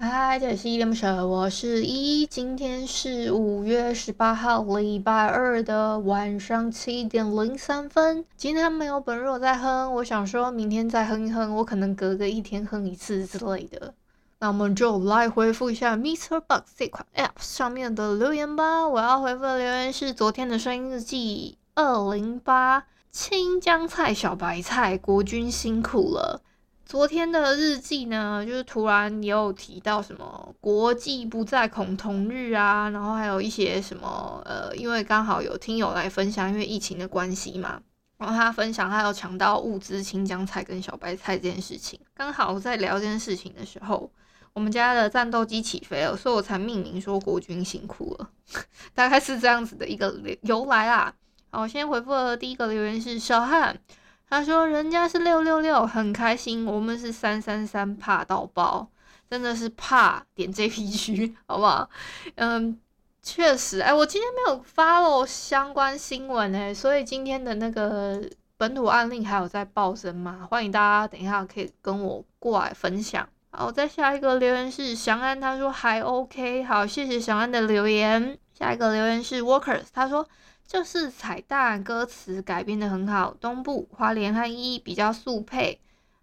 嗨，这里是伊莲不舍，我是依依。今天是五月十八号，礼拜二的晚上七点零三分。今天没有本日在哼，我想说明天再哼一哼，我可能隔个一天哼一次之类的。那我们就来回复一下 MixerBox 这款 App 上面的留言吧。我要回复的留言是昨天的声音日记二零八，青江菜小白菜，国军辛苦了。昨天的日记呢，就是突然也有提到什么国际不再恐同日啊，然后还有一些什么呃，因为刚好有听友来分享，因为疫情的关系嘛，然后他分享他有抢到物资青江菜跟小白菜这件事情，刚好我在聊这件事情的时候，我们家的战斗机起飞了，所以我才命名说国军辛苦了，大概是这样子的一个由来啦。好，我先回复的第一个留言是小汉。他说：“人家是六六六，很开心。我们是三三三，怕到爆，真的是怕点 JPG，好不好？嗯，确实，哎，我今天没有 follow 相关新闻哎，所以今天的那个本土案例还有在暴增吗？欢迎大家等一下可以跟我过来分享。好，再下一个留言是祥安，他说还 OK，好，谢谢祥安的留言。下一个留言是 Workers，他说。”就是彩蛋歌词改编的很好，东部花莲和一比较速配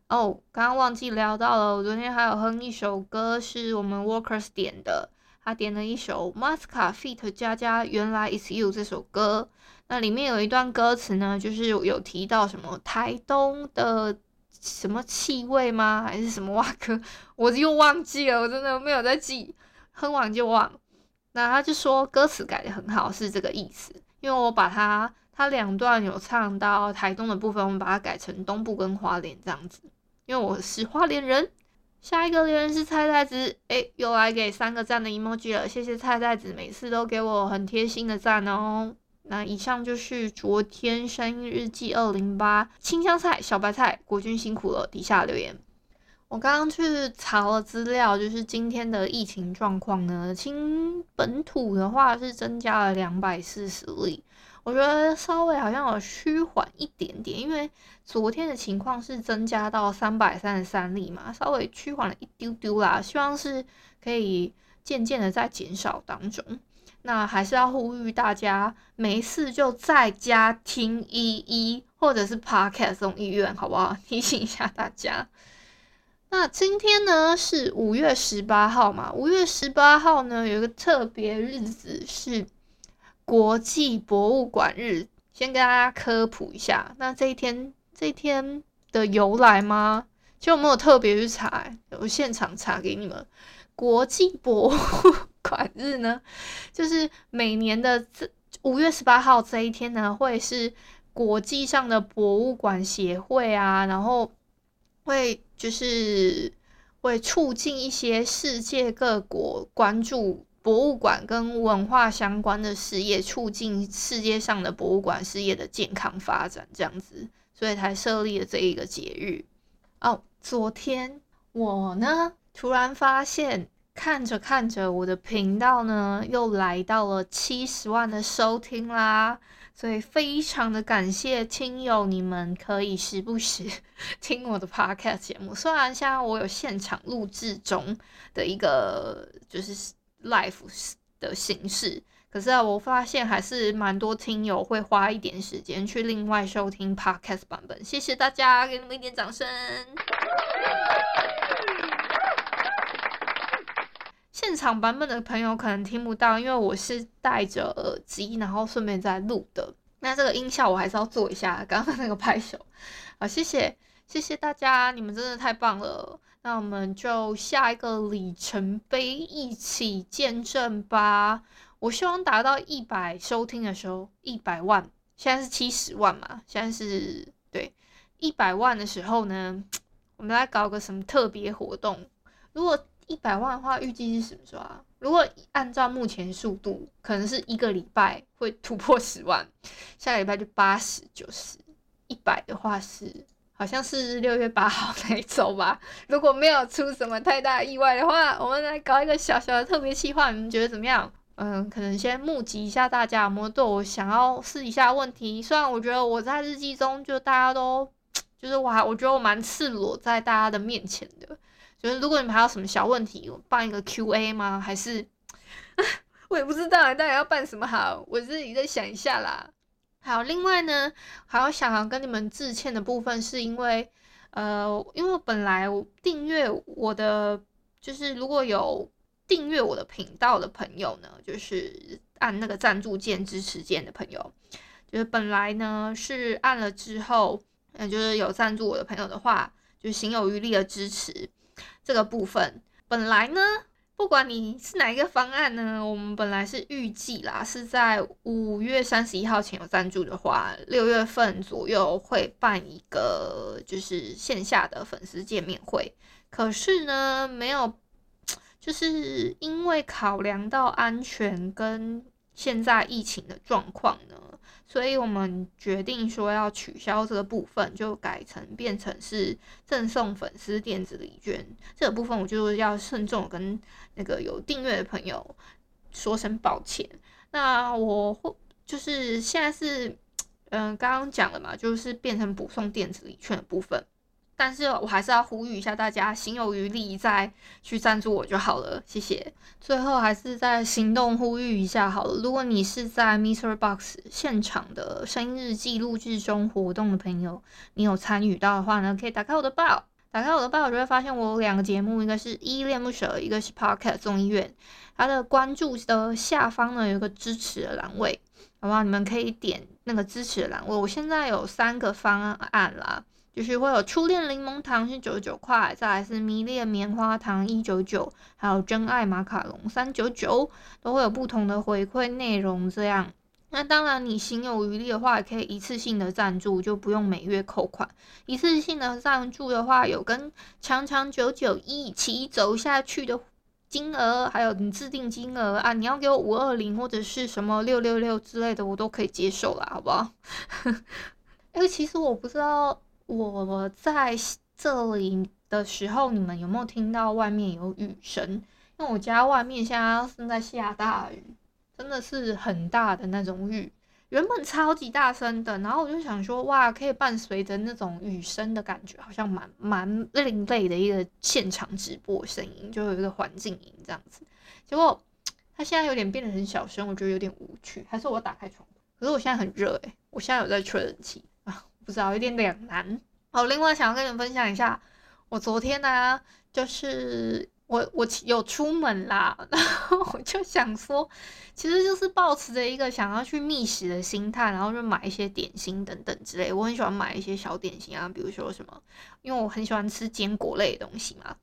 哦。刚刚忘记聊到了，我昨天还有哼一首歌，是我们 Workers 点的，他点了一首 Masca feat. 佳佳，原来 It's You 这首歌。那里面有一段歌词呢，就是有提到什么台东的什么气味吗？还是什么哇歌？我又忘记了，我真的没有在记，哼完就忘。那他就说歌词改的很好，是这个意思。因为我把它，它两段有唱到台东的部分，我们把它改成东部跟花莲这样子。因为我是花莲人。下一个留言是菜菜子，诶，又来给三个赞的 emoji 了，谢谢菜菜子，每次都给我很贴心的赞哦。那以上就是昨天声音日记二零八，青香菜小白菜，国军辛苦了。底下留言，我刚刚去查了资料，就是今天的疫情状况呢，清本土的话是增加了两百四十例，我觉得稍微好像有趋缓一点点，因为昨天的情况是增加到三百三十三例嘛，稍微趋缓了一丢丢啦，希望是可以渐渐的在减少当中。那还是要呼吁大家没事就在家听依依或者是 Podcast 送医院，好不好？提醒一下大家。那今天呢是五月十八号嘛？五月十八号呢有一个特别日子是国际博物馆日，先跟大家科普一下。那这一天这一天的由来吗？其实我没有特别去查，我现场查给你们。国际博物馆日呢，就是每年的这五月十八号这一天呢，会是国际上的博物馆协会啊，然后。会就是会促进一些世界各国关注博物馆跟文化相关的事业，促进世界上的博物馆事业的健康发展，这样子，所以才设立了这一个节日。哦，昨天我呢突然发现，看着看着我的频道呢又来到了七十万的收听啦。所以非常的感谢亲友，你们可以时不时听我的 podcast 节目。虽然现在我有现场录制中的一个就是 live 的形式，可是啊，我发现还是蛮多听友会花一点时间去另外收听 podcast 版本。谢谢大家，给你们一点掌声。现场版本的朋友可能听不到，因为我是戴着耳机，然后顺便在录的。那这个音效我还是要做一下，刚刚那个拍手。好，谢谢，谢谢大家，你们真的太棒了。那我们就下一个里程碑一起见证吧。我希望达到一百收听的时候，一百万，现在是七十万嘛，现在是对一百万的时候呢，我们来搞个什么特别活动。如果一百万的话，预计是什么时候啊？如果按照目前速度，可能是一个礼拜会突破十万，下个礼拜就八十九十，一百的话是好像是六月八号那一周吧。如果没有出什么太大意外的话，我们来搞一个小小的特别企划，你们觉得怎么样？嗯，可能先募集一下大家有没有对我想要试一下问题。虽然我觉得我在日记中就大家都，就是我还我觉得我蛮赤裸在大家的面前的。就是如果你们还有什么小问题，我办一个 Q&A 吗？还是 我也不知道，到底要办什么好？我自己再想一下啦。好，另外呢，还要想要跟你们致歉的部分，是因为呃，因为本来我订阅我的，就是如果有。订阅我的频道的朋友呢，就是按那个赞助键支持键的朋友，就是本来呢是按了之后，嗯，就是有赞助我的朋友的话，就行有余力的支持这个部分。本来呢，不管你是哪一个方案呢，我们本来是预计啦，是在五月三十一号前有赞助的话，六月份左右会办一个就是线下的粉丝见面会。可是呢，没有。就是因为考量到安全跟现在疫情的状况呢，所以我们决定说要取消这个部分，就改成变成是赠送粉丝电子礼券。这个部分我就要慎重跟那个有订阅的朋友说声抱歉。那我会就是现在是嗯刚刚讲了嘛，就是变成补送电子礼券的部分。但是我还是要呼吁一下大家，行有余力再去赞助我就好了，谢谢。最后还是再行动呼吁一下好了，如果你是在 Mr. Box 现场的生日记录制中活动的朋友，你有参与到的话呢，可以打开我的报，打开我的报，就会发现我有两个节目，一个是依恋不舍，一个是 Podcast 众议院。它的关注的下方呢，有一个支持的栏位，好不好？你们可以点那个支持的栏位。我现在有三个方案啦。就是会有初恋柠檬糖是九十九块，再来是迷恋棉花糖一九九，还有真爱马卡龙三九九，都会有不同的回馈内容。这样，那当然你行有余力的话，也可以一次性的赞助，就不用每月扣款。一次性的赞助的话，有跟长长久久一起走下去的金额，还有你自定金额啊，你要给我五二零或者是什么六六六之类的，我都可以接受啦，好不好？因 为其实我不知道。我在这里的时候，你们有没有听到外面有雨声？因为我家外面现在正在下大雨，真的是很大的那种雨，原本超级大声的，然后我就想说，哇，可以伴随着那种雨声的感觉，好像蛮蛮另类的一个现场直播声音，就有一个环境音这样子。结果它现在有点变得很小声，我觉得有点无趣，还是我打开窗户？可是我现在很热诶，我现在有在吹冷气。不知道，有点两难。好，另外想要跟你们分享一下，我昨天呢、就是我我有出门啦，然后我就想说，其实就是抱持着一个想要去觅食的心态，然后就买一些点心等等之类。我很喜欢买一些小点心啊，比如说什么，因为我很喜欢吃坚果类的东西嘛。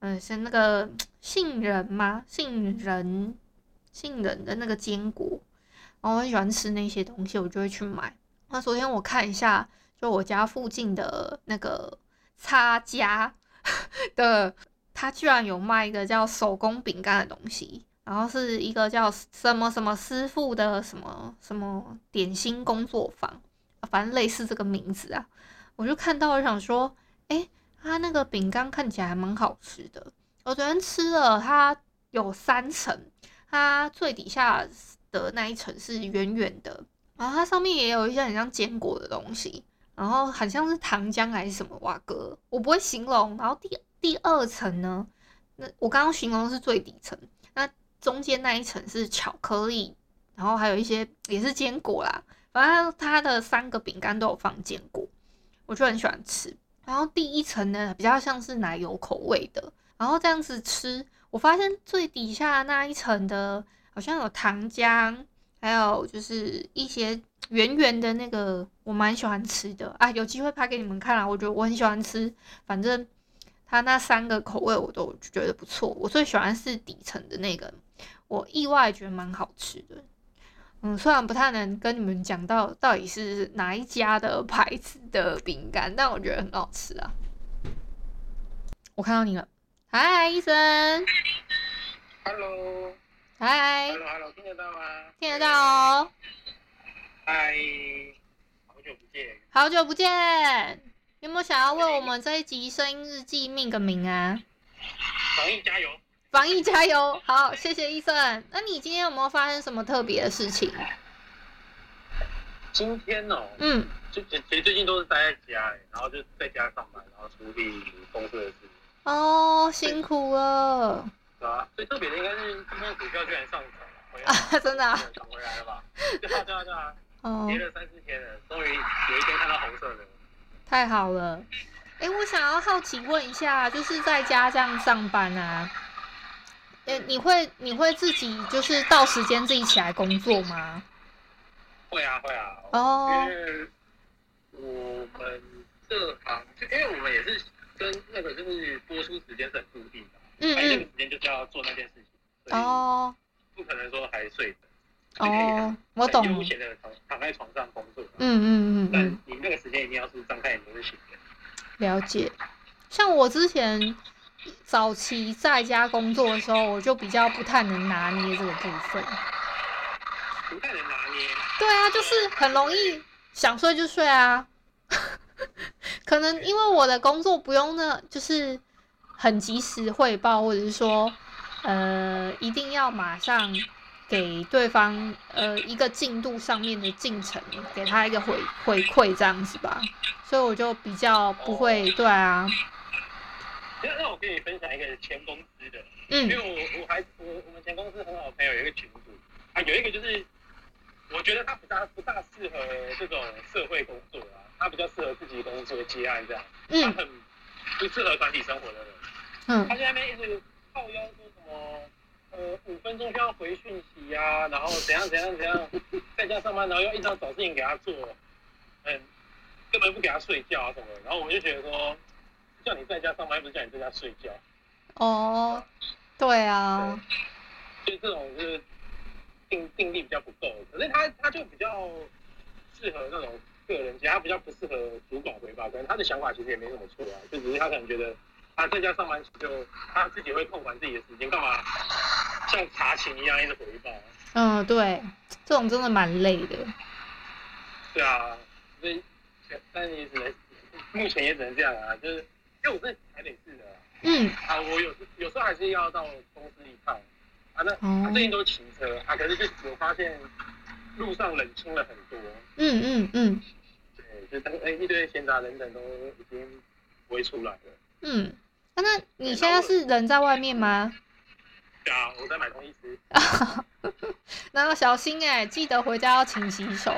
嗯，是那个杏仁吗？杏仁，杏仁的那个坚果，然后我很喜欢吃那些东西，我就会去买。那昨天我看一下，就我家附近的那个擦家 的，他居然有卖一个叫手工饼干的东西，然后是一个叫什么什么师傅的什么什么点心工作坊，反正类似这个名字啊。我就看到，我想说，诶，他那个饼干看起来还蛮好吃的。我昨天吃了，它有三层，它最底下的那一层是圆圆的。然后它上面也有一些很像坚果的东西，然后很像是糖浆还是什么哇哥，我不会形容。然后第第二层呢，那我刚刚形容的是最底层，那中间那一层是巧克力，然后还有一些也是坚果啦。反正它的三个饼干都有放坚果，我就很喜欢吃。然后第一层呢，比较像是奶油口味的，然后这样子吃，我发现最底下那一层的好像有糖浆。还有就是一些圆圆的那个，我蛮喜欢吃的啊，有机会拍给你们看啦。我觉得我很喜欢吃，反正它那三个口味我都觉得不错。我最喜欢是底层的那个，我意外觉得蛮好吃的。嗯，虽然不太能跟你们讲到到底是哪一家的牌子的饼干，但我觉得很好吃啊。我看到你了，嗨，医生。Hello。嗨。Hello，Hello，听得到吗？听得到哦。嗨，好久不见。好久不见。有没有想要为我们这一集声音日记命个名啊？防疫加油！防疫加油！好，谢谢医生。那你今天有没有发生什么特别的事情？今天哦，嗯，就其实最近都是待在家，然后就在家上班，然后处理公司的事情。哦，辛苦了。最特别的应该是今天股票居然上涨了啊，真的啊？涨回来了吧？对啊，对啊，对啊。哦。跌了三四天了，终于有一天看到红色的。太好了，哎、欸，我想要好奇问一下，就是在家这样上班啊，哎、欸，你会你会自己就是到时间自己起来工作吗？会啊会啊，哦，因为我们这行，因为我们也是跟那个就是播出时间是很固定的，嗯嗯，那个时间就是要做那件事情，哦，不可能说还睡着。哦，我懂。悠闲的躺躺在床上工作。嗯嗯嗯。但你那个时间一定要是张开眼睛就行的。了解。像我之前早期在家工作的时候，我就比较不太能拿捏这个部分。不太能拿捏。对啊，就是很容易想睡就睡啊。可能因为我的工作不用那，就是很及时汇报，或者是说，呃，一定要马上。给对方呃一个进度上面的进程，给他一个回回馈这样子吧，所以我就比较不会、哦、对啊。那那我跟你分享一个前公司的，嗯，因为我我还我我们前公司很好的朋友有一个群组啊，有一个就是我觉得他不大不大适合这种社会工作啊，他比较适合自己工作接案这样，嗯，他很不适合团体生活的人，嗯，他在那边一直靠腰说什么。呃，五分钟就要回讯息啊，然后怎样怎样怎样，在家上班，然后要一直找事情给他做，嗯，根本不给他睡觉啊什么的，然后我就觉得说，叫你在家上班，又不是叫你在家睡觉。哦，对啊，对，就这种就是定定力比较不够，可是他他就比较适合那种个人，其实他比较不适合主管回报，可能他的想法其实也没什么错啊，就只是他可能觉得他在家上班就他自己会控管自己的时间，干嘛？像查勤一样一直回报。嗯，对，这种真的蛮累的。对啊，所以，但是也只能，目前也只能这样啊，就是因为我是台北市的。嗯。啊，我有有时候还是要到公司一趟。啊，那、哦啊、最近都骑车啊，可是就我发现路上冷清了很多。嗯嗯嗯。对，就等哎一堆闲杂人等都已经不会出来了。嗯，啊、那你现在是人在外面吗？对啊，我在买东西吃。那要小心哎，记得回家要勤洗手。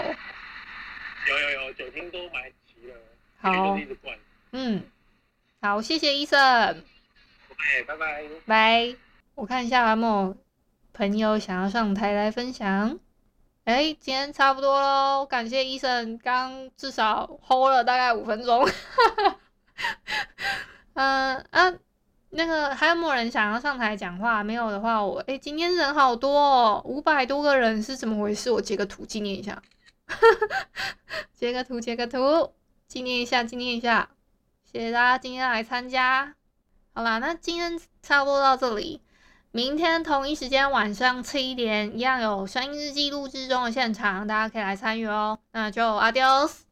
有有有，酒精都买齐了。好。嗯，好，谢谢医生。OK，拜拜。拜。我看一下有没有朋友想要上台来分享。哎、欸，今天差不多喽，感谢医生，刚至少 hold 了大概五分钟。嗯啊。那个还有没有人想要上台讲话？没有的话，我哎，今天人好多哦，五百多个人是怎么回事？我截个图纪念一下，截个图，截个图，纪念一下，纪念一下。谢谢大家今天来参加。好啦，那今天差不多到这里，明天同一时间晚上七点一样有声音日记录制中的现场，大家可以来参与哦。那就 Adios。